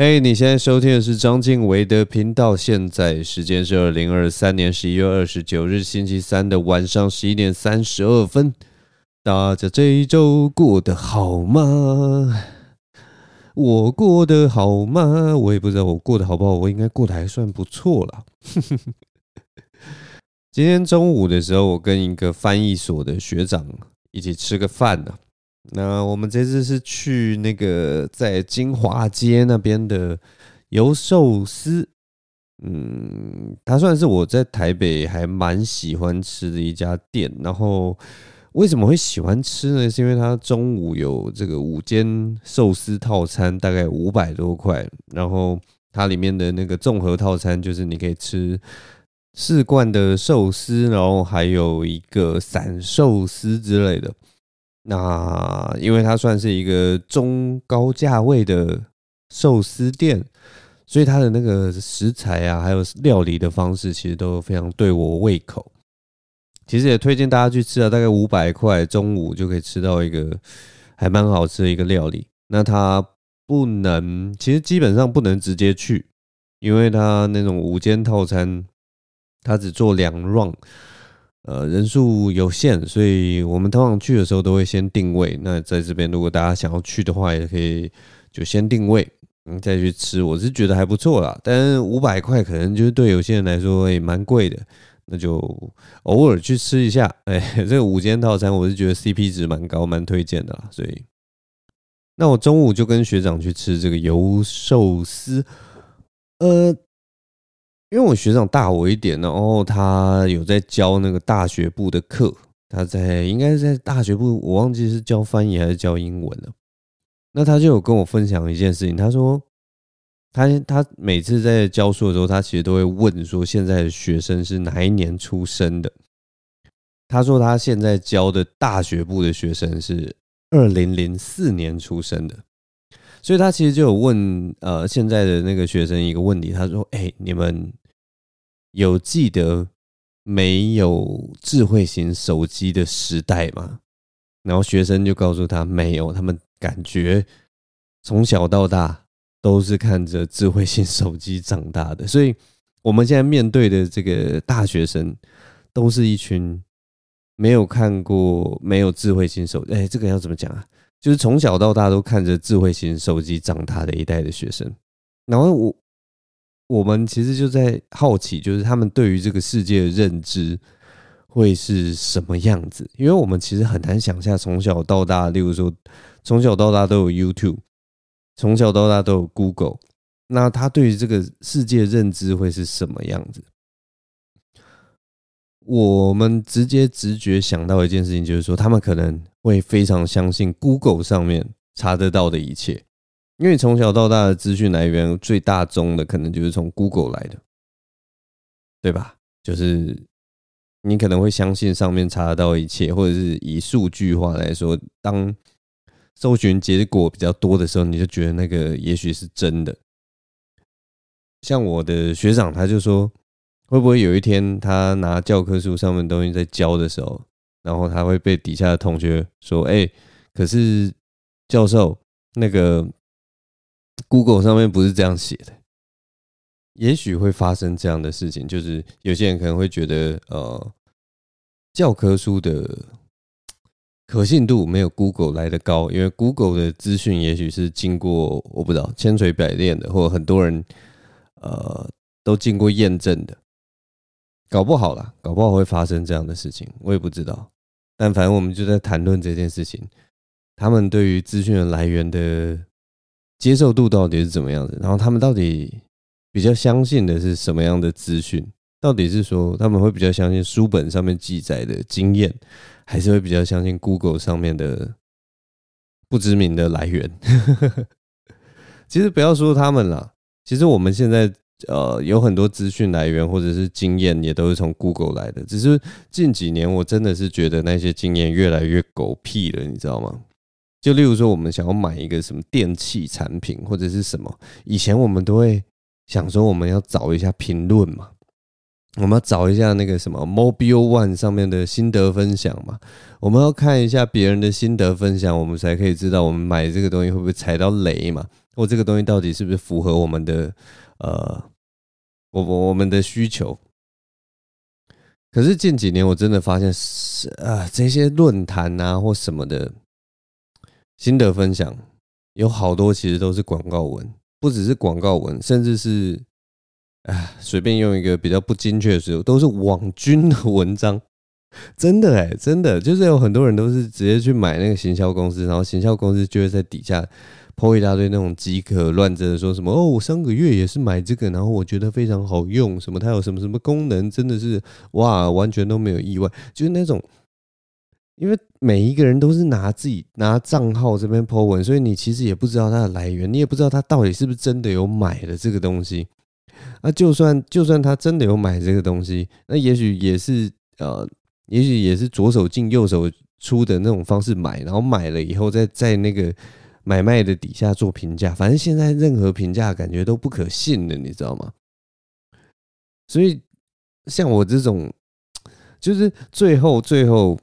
嘿，你现在收听的是张晋唯的频道。现在时间是二零二三年十一月二十九日星期三的晚上十一点三十二分。大家这一周过得好吗？我过得好吗？我也不知道我过得好不好，我应该过得还算不错了。今天中午的时候，我跟一个翻译所的学长一起吃个饭呢。那我们这次是去那个在金华街那边的油寿司，嗯，它算是我在台北还蛮喜欢吃的一家店。然后为什么会喜欢吃呢？是因为它中午有这个五间寿司套餐，大概五百多块。然后它里面的那个综合套餐，就是你可以吃四罐的寿司，然后还有一个散寿司之类的。那因为它算是一个中高价位的寿司店，所以它的那个食材啊，还有料理的方式，其实都非常对我胃口。其实也推荐大家去吃啊，大概五百块，中午就可以吃到一个还蛮好吃的一个料理。那它不能，其实基本上不能直接去，因为它那种五间套餐，它只做两 round。呃，人数有限，所以我们通常去的时候都会先定位。那在这边，如果大家想要去的话，也可以就先定位，嗯，再去吃。我是觉得还不错啦，但五百块可能就是对有些人来说也蛮贵的，那就偶尔去吃一下。哎，这个五间套餐，我是觉得 CP 值蛮高，蛮推荐的啦。所以，那我中午就跟学长去吃这个油寿司，呃。因为我学长大我一点，然后他有在教那个大学部的课，他在应该是在大学部，我忘记是教翻译还是教英文了。那他就有跟我分享一件事情，他说他他每次在教书的时候，他其实都会问说现在的学生是哪一年出生的。他说他现在教的大学部的学生是二零零四年出生的。所以他其实就有问呃现在的那个学生一个问题，他说：“哎，你们有记得没有智慧型手机的时代吗？”然后学生就告诉他没有，他们感觉从小到大都是看着智慧型手机长大的。所以我们现在面对的这个大学生，都是一群没有看过没有智慧型手机。哎，这个要怎么讲啊？就是从小到大都看着智慧型手机长大的一代的学生，然后我我们其实就在好奇，就是他们对于这个世界的认知会是什么样子？因为我们其实很难想象从小到大，例如说从小到大都有 YouTube，从小到大都有 Google，那他对于这个世界认知会是什么样子？我们直接直觉想到一件事情，就是说他们可能。会非常相信 Google 上面查得到的一切，因为从小到大的资讯来源最大宗的可能就是从 Google 来的，对吧？就是你可能会相信上面查得到一切，或者是以数据化来说，当搜寻结果比较多的时候，你就觉得那个也许是真的。像我的学长，他就说，会不会有一天他拿教科书上面东西在教的时候，然后他会被底下的同学说：“哎，可是教授，那个 Google 上面不是这样写的。”也许会发生这样的事情，就是有些人可能会觉得，呃，教科书的可信度没有 Google 来得高，因为 Google 的资讯也许是经过我不知道千锤百炼的，或很多人呃都经过验证的。搞不好啦，搞不好会发生这样的事情，我也不知道。但反正我们就在谈论这件事情，他们对于资讯的来源的接受度到底是怎么样的？然后他们到底比较相信的是什么样的资讯？到底是说他们会比较相信书本上面记载的经验，还是会比较相信 Google 上面的不知名的来源？其实不要说他们啦，其实我们现在。呃，有很多资讯来源或者是经验也都是从 Google 来的，只是近几年我真的是觉得那些经验越来越狗屁了，你知道吗？就例如说，我们想要买一个什么电器产品或者是什么，以前我们都会想说我们要找一下评论嘛，我们要找一下那个什么 Mobile One 上面的心得分享嘛，我们要看一下别人的心得分享，我们才可以知道我们买这个东西会不会踩到雷嘛。或这个东西到底是不是符合我们的呃，我我我们的需求。可是近几年我真的发现是啊，这些论坛啊或什么的心得分享，有好多其实都是广告文，不只是广告文，甚至是啊随便用一个比较不精确的词，都是网军的文章。真的哎，真的就是有很多人都是直接去买那个行销公司，然后行销公司就会在底下。泼一大堆那种饥渴乱真的说什么哦，我上个月也是买这个，然后我觉得非常好用，什么它有什么什么功能，真的是哇，完全都没有意外，就是那种，因为每一个人都是拿自己拿账号这边 po 文，所以你其实也不知道它的来源，你也不知道他到底是不是真的有买了这个东西。那就算就算他真的有买这个东西，那也许也是呃，也许也是左手进右手出的那种方式买，然后买了以后再在那个。买卖的底下做评价，反正现在任何评价感觉都不可信的，你知道吗？所以像我这种，就是最后最后，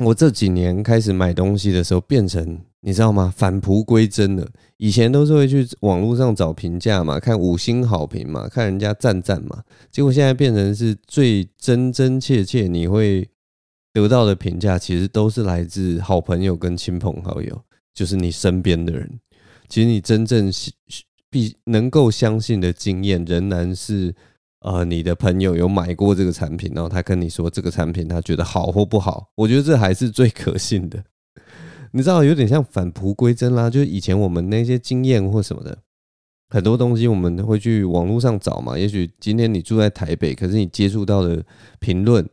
我这几年开始买东西的时候，变成你知道吗？返璞归真了。以前都是会去网络上找评价嘛，看五星好评嘛，看人家赞赞嘛，结果现在变成是最真真切切你会得到的评价，其实都是来自好朋友跟亲朋好友。就是你身边的人，其实你真正必能够相信的经验，仍然是呃你的朋友有买过这个产品，然后他跟你说这个产品他觉得好或不好，我觉得这还是最可信的。你知道，有点像返璞归真啦，就是以前我们那些经验或什么的，很多东西我们会去网络上找嘛。也许今天你住在台北，可是你接触到的评论，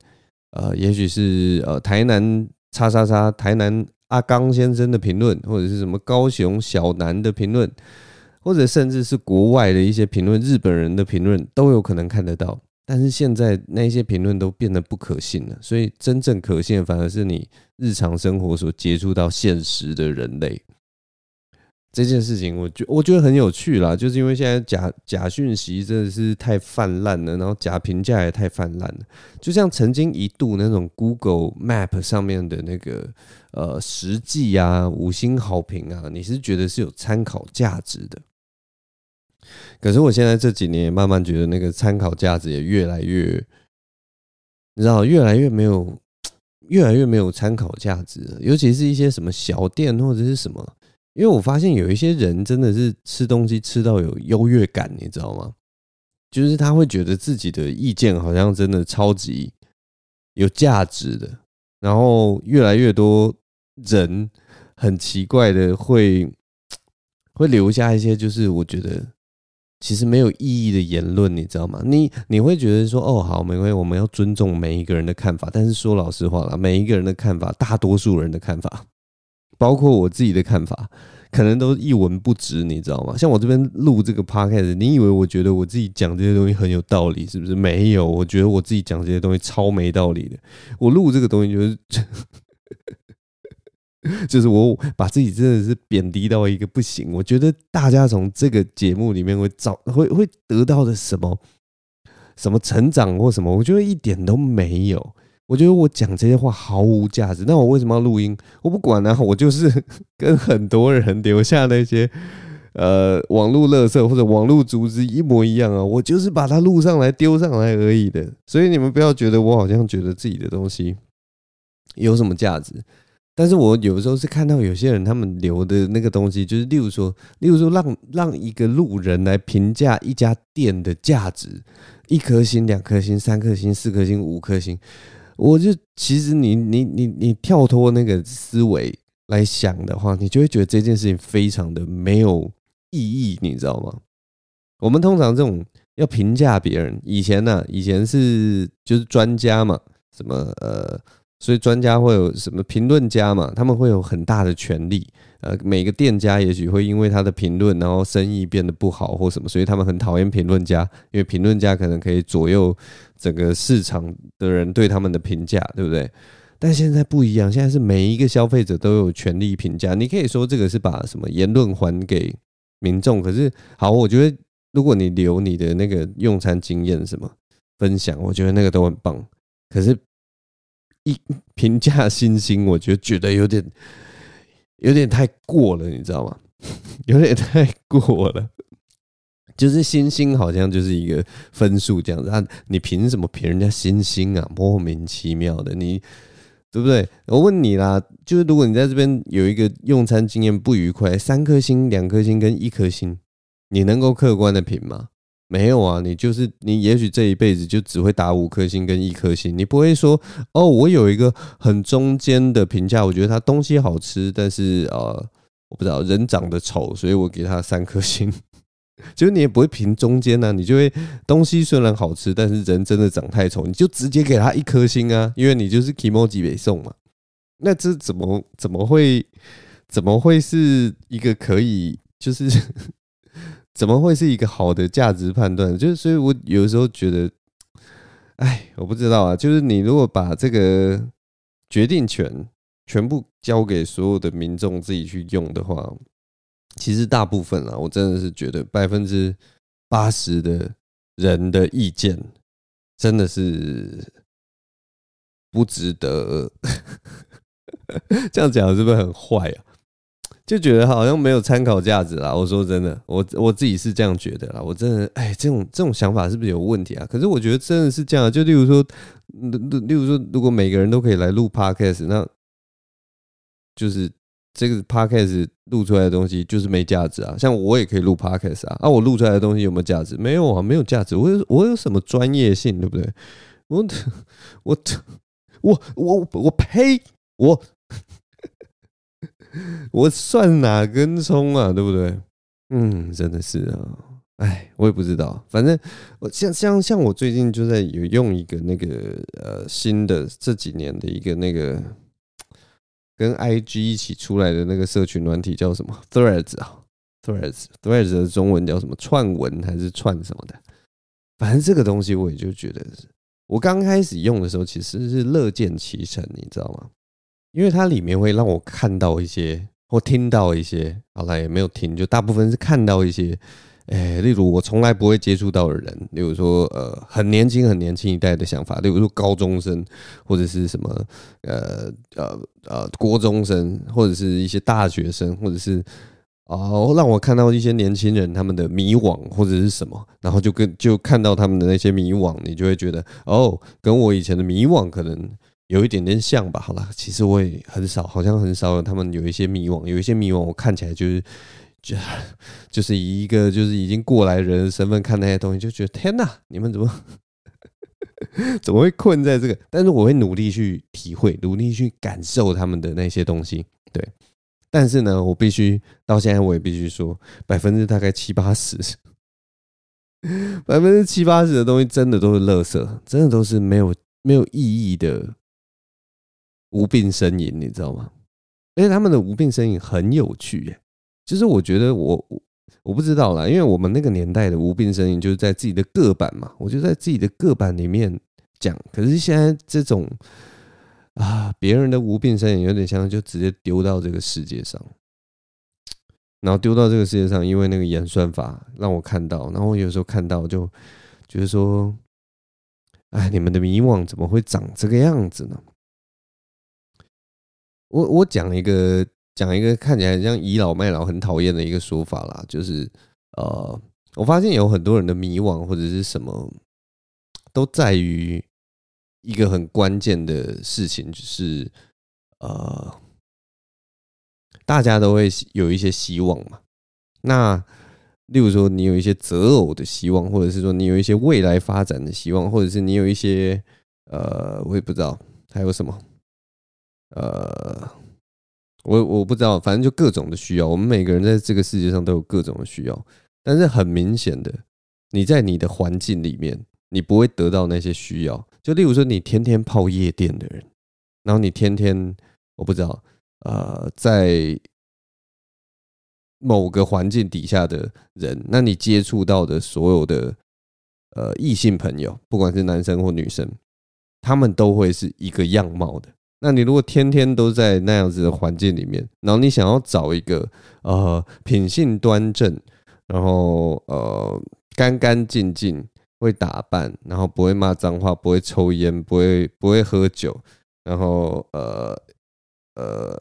呃，也许是呃台南叉叉叉台南。阿刚先生的评论，或者是什么高雄小南的评论，或者甚至是国外的一些评论，日本人的评论都有可能看得到。但是现在那些评论都变得不可信了，所以真正可信反而是你日常生活所接触到现实的人类。这件事情，我觉我觉得很有趣啦，就是因为现在假假讯息真的是太泛滥了，然后假评价也太泛滥了。就像曾经一度那种 Google Map 上面的那个呃实际啊五星好评啊，你是觉得是有参考价值的。可是我现在这几年慢慢觉得那个参考价值也越来越，你知道，越来越没有，越来越没有参考价值，尤其是一些什么小店或者是什么。因为我发现有一些人真的是吃东西吃到有优越感，你知道吗？就是他会觉得自己的意见好像真的超级有价值的，然后越来越多人很奇怪的会 会留下一些就是我觉得其实没有意义的言论，你知道吗？你你会觉得说哦好，没关系，我们要尊重每一个人的看法，但是说老实话啦，每一个人的看法，大多数人的看法。包括我自己的看法，可能都一文不值，你知道吗？像我这边录这个 podcast，你以为我觉得我自己讲这些东西很有道理，是不是？没有，我觉得我自己讲这些东西超没道理的。我录这个东西就是，就是我把自己真的是贬低到一个不行。我觉得大家从这个节目里面会找会会得到的什么什么成长或什么，我觉得一点都没有。我觉得我讲这些话毫无价值，那我为什么要录音？我不管啊，我就是 跟很多人留下那些呃网络垃圾或者网络组织一模一样啊，我就是把它录上来丢上来而已的。所以你们不要觉得我好像觉得自己的东西有什么价值，但是我有时候是看到有些人他们留的那个东西，就是例如说，例如说让让一个路人来评价一家店的价值，一颗星、两颗星、三颗星、四颗星、五颗星。我就其实你你你你跳脱那个思维来想的话，你就会觉得这件事情非常的没有意义，你知道吗？我们通常这种要评价别人，以前呢、以前是就是专家嘛，什么呃。所以专家会有什么评论家嘛？他们会有很大的权力。呃，每个店家也许会因为他的评论，然后生意变得不好或什么，所以他们很讨厌评论家，因为评论家可能可以左右整个市场的人对他们的评价，对不对？但现在不一样，现在是每一个消费者都有权利评价。你可以说这个是把什么言论还给民众，可是好，我觉得如果你留你的那个用餐经验什么分享，我觉得那个都很棒。可是。一评价星星，我觉得觉得有点有点太过了，你知道吗？有点太过了。就是星星好像就是一个分数这样子啊，你凭什么评人家星星啊？莫名其妙的，你对不对？我问你啦，就是如果你在这边有一个用餐经验不愉快，三颗星、两颗星跟一颗星，你能够客观的评吗？没有啊，你就是你，也许这一辈子就只会打五颗星跟一颗星，你不会说哦，我有一个很中间的评价，我觉得它东西好吃，但是呃，我不知道人长得丑，所以我给他三颗星。就是你也不会评中间呢，你就会东西虽然好吃，但是人真的长太丑，你就直接给他一颗星啊，因为你就是 kimoji 北宋嘛。那这怎么怎么会怎么会是一个可以就是怎么会是一个好的价值判断？就是所以我有时候觉得，哎，我不知道啊。就是你如果把这个决定权全部交给所有的民众自己去用的话。其实大部分啊，我真的是觉得百分之八十的人的意见真的是不值得。这样讲是不是很坏啊？就觉得好像没有参考价值啦。我说真的，我我自己是这样觉得啦。我真的，哎，这种这种想法是不是有问题啊？可是我觉得真的是这样。就例如说，例如说，如果每个人都可以来录 Podcast，那就是。这个 podcast 录出来的东西就是没价值啊！像我也可以录 podcast 啊，啊，我录出来的东西有没有价值？没有啊，没有价值。我有我有什么专业性，对不对？我我我我我呸！我 我算哪根葱啊？对不对？嗯，真的是啊，哎，我也不知道。反正我像像像我最近就在有用一个那个呃新的这几年的一个那个。跟 IG 一起出来的那个社群软体叫什么？Threads 啊，Threads，Threads 的中文叫什么？串文还是串什么的？反正这个东西我也就觉得，我刚开始用的时候其实是乐见其成，你知道吗？因为它里面会让我看到一些或听到一些，好了也没有听，就大部分是看到一些。哎，例如我从来不会接触到的人，例如说呃很年轻很年轻一代的想法，例如说高中生或者是什么呃呃呃国中生，或者是一些大学生，或者是哦让我看到一些年轻人他们的迷惘或者是什么，然后就跟就看到他们的那些迷惘，你就会觉得哦跟我以前的迷惘可能有一点点像吧。好了，其实我也很少，好像很少有他们有一些迷惘，有一些迷惘我看起来就是。就就是以一个就是已经过来人的身份看那些东西，就觉得天哪，你们怎么 怎么会困在这个？但是我会努力去体会，努力去感受他们的那些东西。对，但是呢，我必须到现在我也必须说，百分之大概七八十，百分之七八十的东西真的都是垃圾，真的都是没有没有意义的无病呻吟，你知道吗？而且他们的无病呻吟很有趣耶。其实我觉得我我不知道啦，因为我们那个年代的无病呻吟就是在自己的个版嘛，我就在自己的个版里面讲。可是现在这种啊，别人的无病呻吟有点像就直接丢到这个世界上，然后丢到这个世界上，因为那个演算法让我看到，然后我有时候看到就觉得说，哎，你们的迷惘怎么会长这个样子呢？我我讲一个。讲一个看起来像倚老卖老、很讨厌的一个说法啦，就是呃，我发现有很多人的迷惘或者是什么，都在于一个很关键的事情，就是呃，大家都会有一些希望嘛。那例如说，你有一些择偶的希望，或者是说你有一些未来发展的希望，或者是你有一些呃，我也不知道还有什么呃。我我不知道，反正就各种的需要。我们每个人在这个世界上都有各种的需要，但是很明显的，你在你的环境里面，你不会得到那些需要。就例如说，你天天泡夜店的人，然后你天天我不知道，呃，在某个环境底下的人，那你接触到的所有的呃异性朋友，不管是男生或女生，他们都会是一个样貌的。那你如果天天都在那样子的环境里面，然后你想要找一个呃品性端正，然后呃干干净净，会打扮，然后不会骂脏话，不会抽烟，不会不会喝酒，然后呃 呃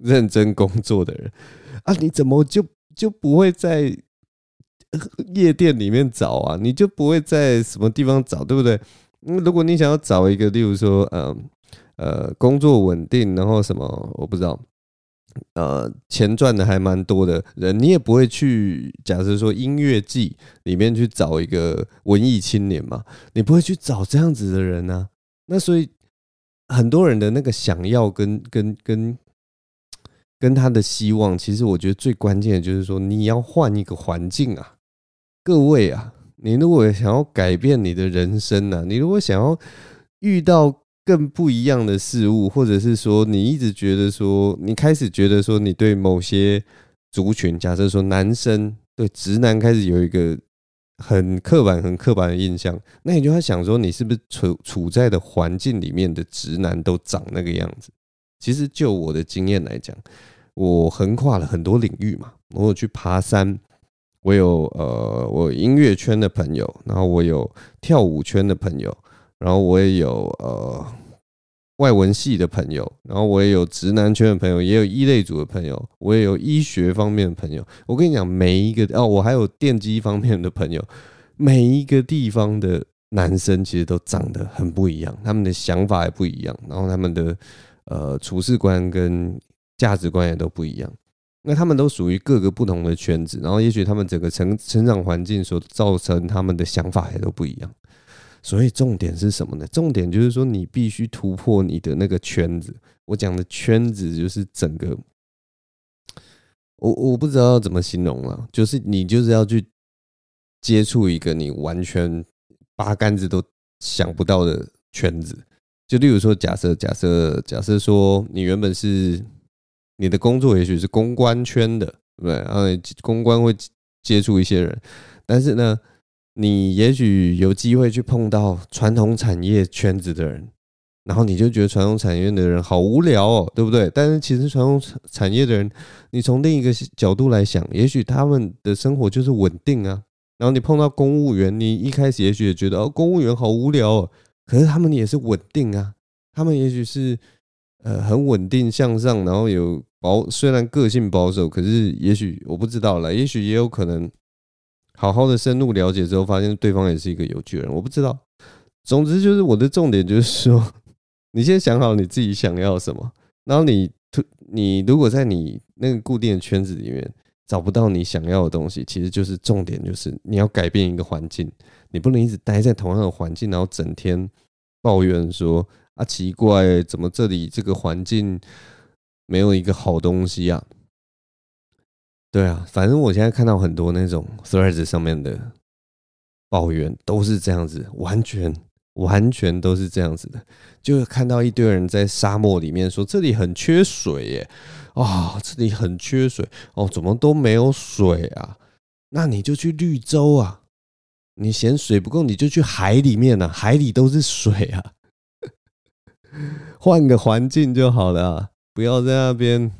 认真工作的人，啊，你怎么就就不会在夜店里面找啊？你就不会在什么地方找，对不对？如果你想要找一个，例如说，嗯，呃，工作稳定，然后什么，我不知道，呃，钱赚的还蛮多的人，你也不会去，假设说音乐季里面去找一个文艺青年嘛，你不会去找这样子的人啊。那所以很多人的那个想要跟跟跟跟他的希望，其实我觉得最关键的就是说，你要换一个环境啊，各位啊。你如果想要改变你的人生呢、你如果想要遇到更不一样的事物，或者是说你一直觉得说，你开始觉得说，你对某些族群，假设说男生对直男开始有一个很刻板、很刻板的印象，那你就要想说，你是不是处处在的环境里面的直男都长那个样子？其实就我的经验来讲，我横跨了很多领域嘛，我有去爬山。我有呃，我音乐圈的朋友，然后我有跳舞圈的朋友，然后我也有呃外文系的朋友，然后我也有直男圈的朋友，也有异类组的朋友，我也有医学方面的朋友。我跟你讲，每一个哦，我还有电机方面的朋友，每一个地方的男生其实都长得很不一样，他们的想法也不一样，然后他们的呃处事观跟价值观也都不一样。那他们都属于各个不同的圈子，然后也许他们整个成成长环境所造成他们的想法也都不一样，所以重点是什么呢？重点就是说你必须突破你的那个圈子。我讲的圈子就是整个，我我不知道要怎么形容了，就是你就是要去接触一个你完全八竿子都想不到的圈子。就例如说，假设假设假设说你原本是。你的工作也许是公关圈的，对不对？然后公关会接触一些人，但是呢，你也许有机会去碰到传统产业圈子的人，然后你就觉得传统产业的人好无聊哦，对不对？但是其实传统产业的人，你从另一个角度来想，也许他们的生活就是稳定啊。然后你碰到公务员，你一开始也许也觉得哦，公务员好无聊哦，可是他们也是稳定啊，他们也许是。呃，很稳定向上，然后有保，虽然个性保守，可是也许我不知道了，也许也有可能好好的深入了解之后，发现对方也是一个有趣的人，我不知道。总之就是我的重点就是说，你先想好你自己想要什么，然后你你如果在你那个固定的圈子里面找不到你想要的东西，其实就是重点就是你要改变一个环境，你不能一直待在同样的环境，然后整天抱怨说。啊，奇怪，怎么这里这个环境没有一个好东西啊？对啊，反正我现在看到很多那种 Threads 上面的抱怨都是这样子，完全完全都是这样子的，就看到一堆人在沙漠里面说这里很缺水耶，啊，这里很缺水哦，怎么都没有水啊？那你就去绿洲啊，你嫌水不够，你就去海里面啊，海里都是水啊。换个环境就好了，不要在那边。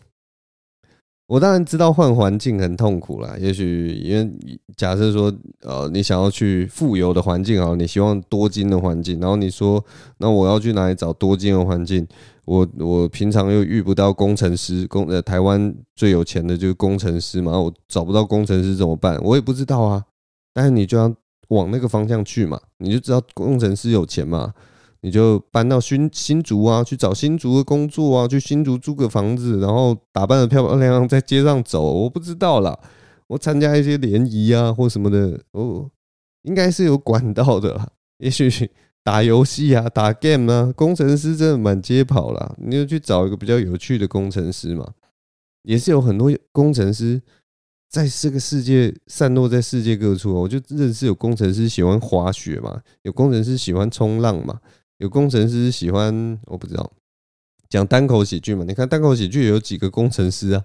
我当然知道换环境很痛苦啦。也许因为假设说，呃，你想要去富有的环境啊，你希望多金的环境，然后你说，那我要去哪里找多金的环境？我我平常又遇不到工程师，工呃台湾最有钱的就是工程师嘛，我找不到工程师怎么办？我也不知道啊。但是你就要往那个方向去嘛，你就知道工程师有钱嘛。你就搬到新新竹啊，去找新竹的工作啊，去新竹租个房子，然后打扮得漂漂亮亮，在街上走。我不知道啦，我参加一些联谊啊，或什么的，哦，应该是有管道的啦。也许打游戏啊，打 game 啊，工程师真的满街跑啦。你就去找一个比较有趣的工程师嘛，也是有很多工程师在这个世界散落在世界各处。我就认识有工程师喜欢滑雪嘛，有工程师喜欢冲浪嘛。有工程师喜欢，我不知道讲单口喜剧嘛？你看单口喜剧有几个工程师啊？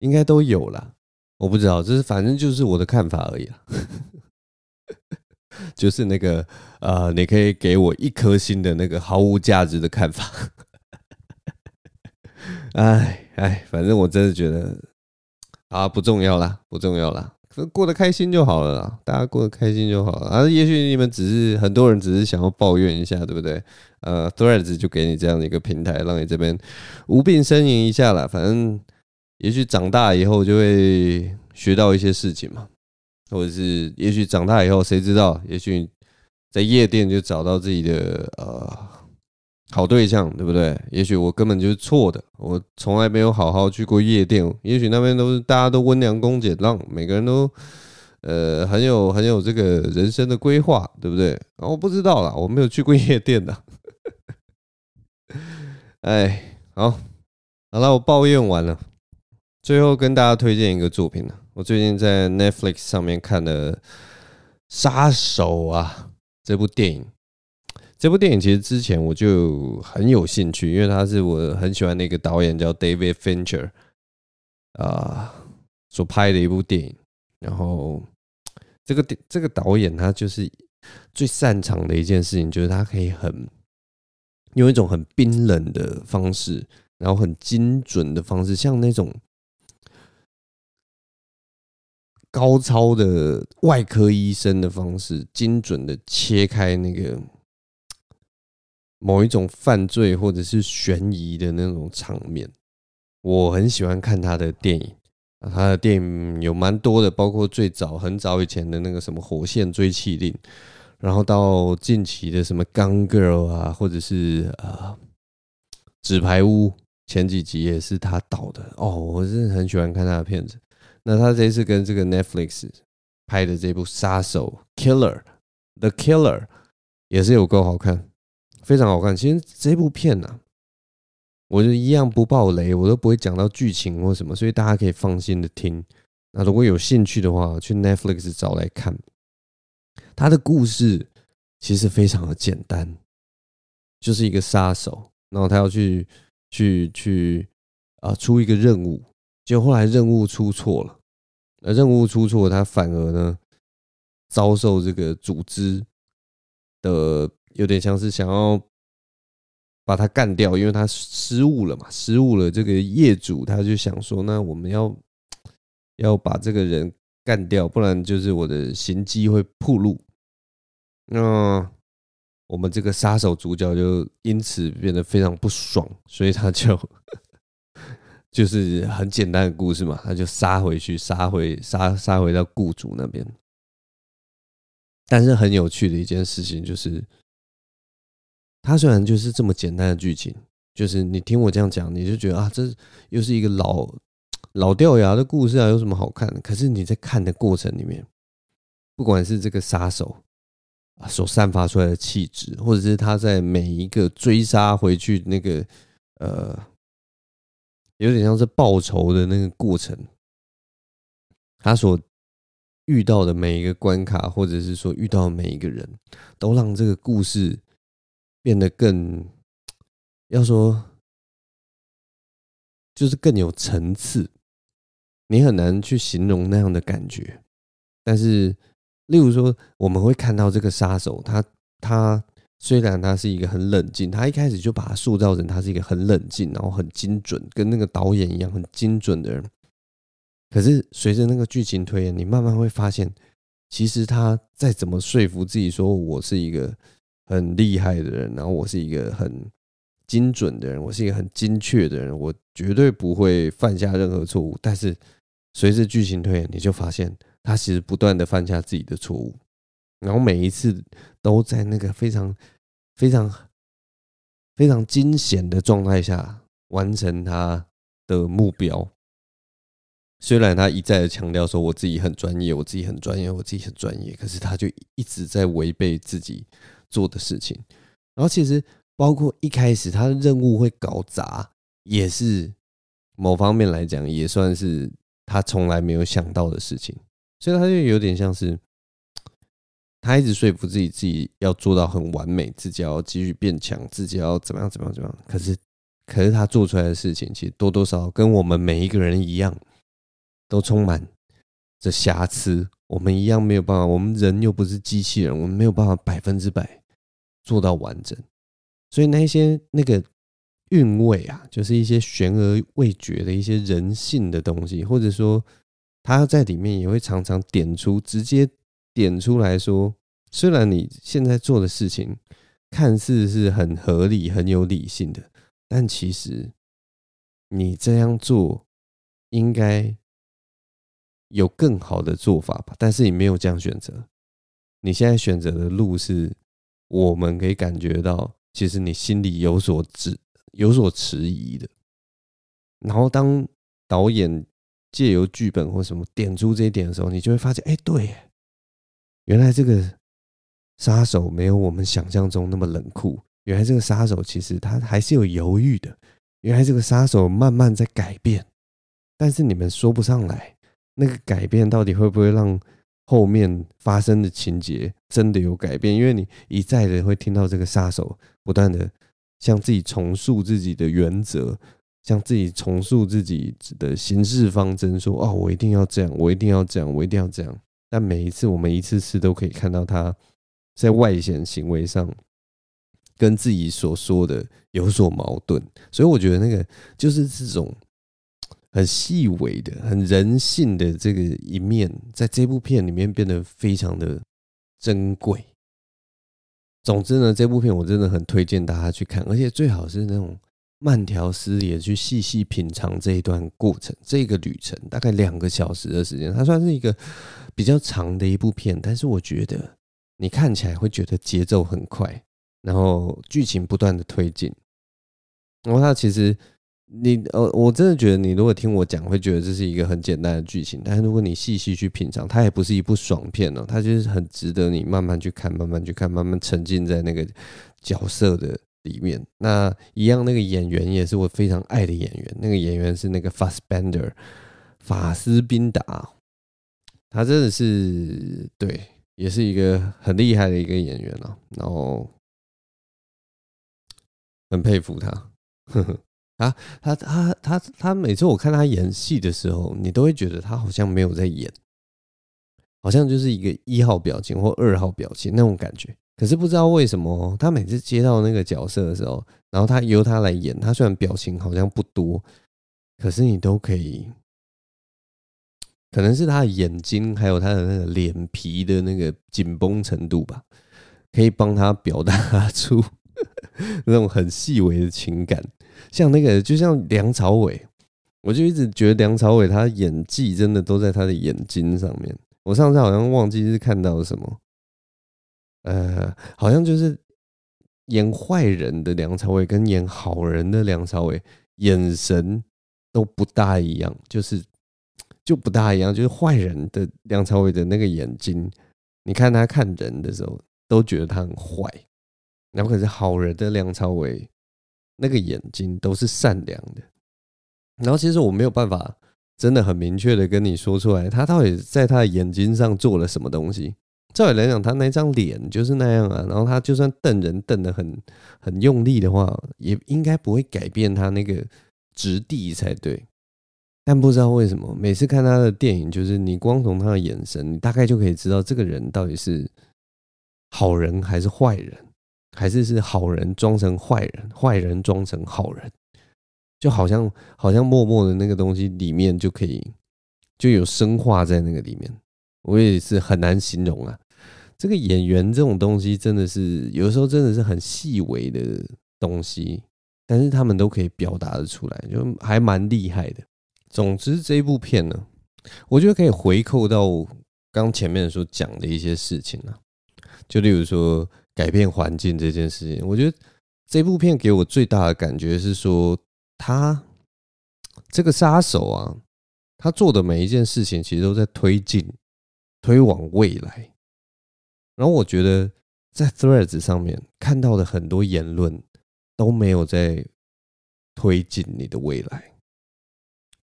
应该都有啦。我不知道，这是反正就是我的看法而已啊。就是那个呃，你可以给我一颗星的那个毫无价值的看法。哎哎，反正我真的觉得啊，不重要啦，不重要啦。过得开心就好了啦，大家过得开心就好了啊。也许你们只是很多人只是想要抱怨一下，对不对？呃，Threads 就给你这样的一个平台，让你这边无病呻吟一下啦。反正也许长大以后就会学到一些事情嘛，或者是也许长大以后谁知道？也许在夜店就找到自己的呃好对象，对不对？也许我根本就是错的，我从来没有好好去过夜店。也许那边都是大家都温良恭俭让，每个人都呃很有很有这个人生的规划，对不对？我不知道啦，我没有去过夜店的。哎，好，好了，我抱怨完了。最后跟大家推荐一个作品呢，我最近在 Netflix 上面看了《杀手》啊这部电影。这部电影其实之前我就很有兴趣，因为他是我很喜欢那个导演叫 David Fincher 啊所拍的一部电影。然后这个这个导演他就是最擅长的一件事情，就是他可以很。用一种很冰冷的方式，然后很精准的方式，像那种高超的外科医生的方式，精准的切开那个某一种犯罪或者是悬疑的那种场面。我很喜欢看他的电影，他的电影有蛮多的，包括最早很早以前的那个什么《火线追缉令》。然后到近期的什么《Gone Girl》啊，或者是呃《纸牌屋》，前几集也是他导的哦，我是很喜欢看他的片子。那他这次跟这个 Netflix 拍的这部《杀手》（Killer） The Killer 也是有够好看，非常好看。其实这部片呢、啊，我就一样不爆雷，我都不会讲到剧情或什么，所以大家可以放心的听。那如果有兴趣的话，去 Netflix 找来看。他的故事其实非常的简单，就是一个杀手，然后他要去去去啊出一个任务，结果后来任务出错了，而任务出错，他反而呢遭受这个组织的有点像是想要把他干掉，因为他失误了嘛，失误了。这个业主他就想说，那我们要要把这个人干掉，不然就是我的行迹会暴露。那我们这个杀手主角就因此变得非常不爽，所以他就就是很简单的故事嘛，他就杀回去，杀回杀杀回到雇主那边。但是很有趣的一件事情就是，他虽然就是这么简单的剧情，就是你听我这样讲，你就觉得啊，这又是一个老老掉牙的故事啊，有什么好看的？可是你在看的过程里面，不管是这个杀手。所散发出来的气质，或者是他在每一个追杀回去那个呃，有点像是报仇的那个过程，他所遇到的每一个关卡，或者是说遇到的每一个人，都让这个故事变得更，要说就是更有层次，你很难去形容那样的感觉，但是。例如说，我们会看到这个杀手，他他虽然他是一个很冷静，他一开始就把他塑造成他是一个很冷静，然后很精准，跟那个导演一样很精准的人。可是随着那个剧情推演，你慢慢会发现，其实他再怎么说服自己说我是一个很厉害的人，然后我是一个很精准的人，我是一个很精确的人，我绝对不会犯下任何错误。但是随着剧情推演，你就发现。他其实不断的犯下自己的错误，然后每一次都在那个非常、非常、非常惊险的状态下完成他的目标。虽然他一再的强调说我自己很专业，我自己很专业，我自己很专业，可是他就一直在违背自己做的事情。然后其实包括一开始他的任务会搞砸，也是某方面来讲也算是他从来没有想到的事情。所以他就有点像是，他一直说服自己，自己要做到很完美，自己要继续变强，自己要怎么样怎么样怎么样。可是，可是他做出来的事情，其实多多少少跟我们每一个人一样，都充满着瑕疵。我们一样没有办法，我们人又不是机器人，我们没有办法百分之百做到完整。所以那些那个韵味啊，就是一些悬而未决的一些人性的东西，或者说。他在里面也会常常点出，直接点出来说，虽然你现在做的事情看似是很合理、很有理性的，但其实你这样做应该有更好的做法吧，但是你没有这样选择。你现在选择的路是，我们可以感觉到，其实你心里有所质有所迟疑的。然后当导演借由剧本或什么点出这一点的时候，你就会发现，哎，对，原来这个杀手没有我们想象中那么冷酷。原来这个杀手其实他还是有犹豫的。原来这个杀手慢慢在改变，但是你们说不上来，那个改变到底会不会让后面发生的情节真的有改变？因为你一再的会听到这个杀手不断的向自己重塑自己的原则，向自己重塑自己的行事方针，说：“哦，我一定要这样，我一定要这样，我一定要这样。”但每一次我们一次次都可以看到他在外显行为上。跟自己所说的有所矛盾，所以我觉得那个就是这种很细微的、很人性的这个一面，在这部片里面变得非常的珍贵。总之呢，这部片我真的很推荐大家去看，而且最好是那种慢条斯理的去细细品尝这一段过程，这个旅程大概两个小时的时间，它算是一个比较长的一部片，但是我觉得你看起来会觉得节奏很快。然后剧情不断的推进，然后它其实你呃，我真的觉得你如果听我讲，会觉得这是一个很简单的剧情。但是如果你细细去品尝，它也不是一部爽片哦，它就是很值得你慢慢去看，慢慢去看，慢慢沉浸在那个角色的里面。那一样，那个演员也是我非常爱的演员，那个演员是那个 Fassbender 法斯宾达，他真的是对，也是一个很厉害的一个演员了。然后。很佩服他，呵呵，啊他他他他每次我看他演戏的时候，你都会觉得他好像没有在演，好像就是一个一号表情或二号表情那种感觉。可是不知道为什么，他每次接到那个角色的时候，然后他由他来演，他虽然表情好像不多，可是你都可以，可能是他的眼睛还有他的那个脸皮的那个紧绷程度吧，可以帮他表达出。那种很细微的情感，像那个，就像梁朝伟，我就一直觉得梁朝伟他演技真的都在他的眼睛上面。我上次好像忘记是看到什么，呃，好像就是演坏人的梁朝伟跟演好人的梁朝伟眼神都不大一样，就是就不大一样，就是坏人的梁朝伟的那个眼睛，你看他看人的时候，都觉得他很坏。然后可是好人的梁朝伟，那个眼睛都是善良的。然后其实我没有办法真的很明确的跟你说出来，他到底在他的眼睛上做了什么东西。照理来讲，他那张脸就是那样啊。然后他就算瞪人瞪得很很用力的话，也应该不会改变他那个质地才对。但不知道为什么，每次看他的电影，就是你光从他的眼神，你大概就可以知道这个人到底是好人还是坏人。还是是好人装成坏人，坏人装成好人，就好像好像默默的那个东西里面就可以就有生化在那个里面，我也是很难形容啊。这个演员这种东西真的是有时候真的是很细微的东西，但是他们都可以表达得出来，就还蛮厉害的。总之这一部片呢，我觉得可以回扣到刚前面所讲的一些事情啊，就例如说。改变环境这件事情，我觉得这部片给我最大的感觉是说，他这个杀手啊，他做的每一件事情其实都在推进、推往未来。然后我觉得在 Threads 上面看到的很多言论都没有在推进你的未来，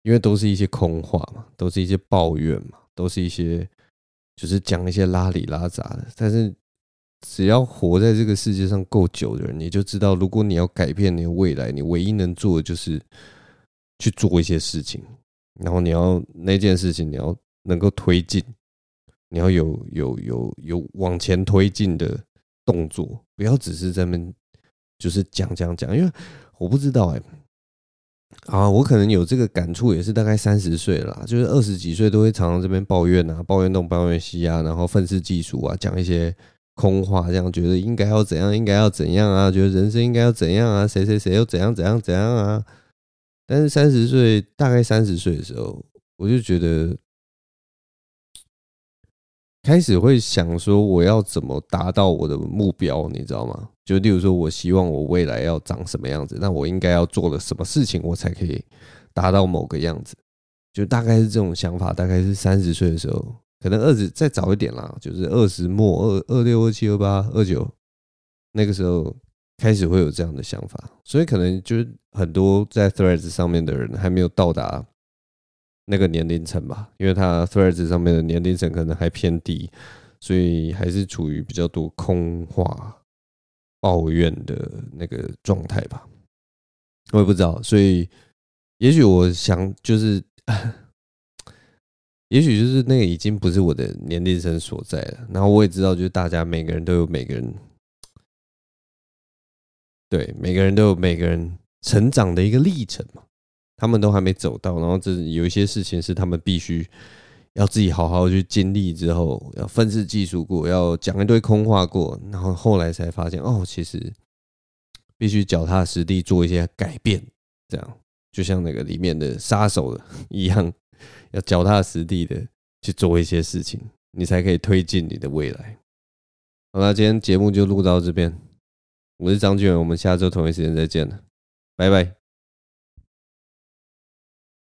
因为都是一些空话嘛，都是一些抱怨嘛，都是一些就是讲一些拉里拉杂的，但是。只要活在这个世界上够久的人，你就知道，如果你要改变你的未来，你唯一能做的就是去做一些事情，然后你要那件事情你要能够推进，你要有有有有往前推进的动作，不要只是在那边就是讲讲讲，因为我不知道哎、啊，我可能有这个感触，也是大概三十岁了啦，就是二十几岁都会常常这边抱怨啊，抱怨东抱怨西啊，然后愤世嫉俗啊，讲一些。空话这样觉得应该要怎样，应该要怎样啊？觉得人生应该要怎样啊？谁谁谁又怎样怎样怎样啊？但是三十岁，大概三十岁的时候，我就觉得开始会想说，我要怎么达到我的目标，你知道吗？就例如说，我希望我未来要长什么样子，那我应该要做了什么事情，我才可以达到某个样子。就大概是这种想法，大概是三十岁的时候，可能二十再早一点啦，就是二十末二二六二七二八二九那个时候。开始会有这样的想法，所以可能就是很多在 Threads 上面的人还没有到达那个年龄层吧，因为他 Threads 上面的年龄层可能还偏低，所以还是处于比较多空话抱怨的那个状态吧。我也不知道，所以也许我想就是，也许就是那个已经不是我的年龄层所在了。然后我也知道，就是大家每个人都有每个人。对，每个人都有每个人成长的一个历程嘛，他们都还没走到，然后这有一些事情是他们必须要自己好好去经历之后，要愤世嫉俗过，要讲一堆空话过，然后后来才发现，哦，其实必须脚踏实地做一些改变，这样就像那个里面的杀手一样，要脚踏实地的去做一些事情，你才可以推进你的未来。好了，今天节目就录到这边。我是张俊，我们下周同一时间再见了，拜拜。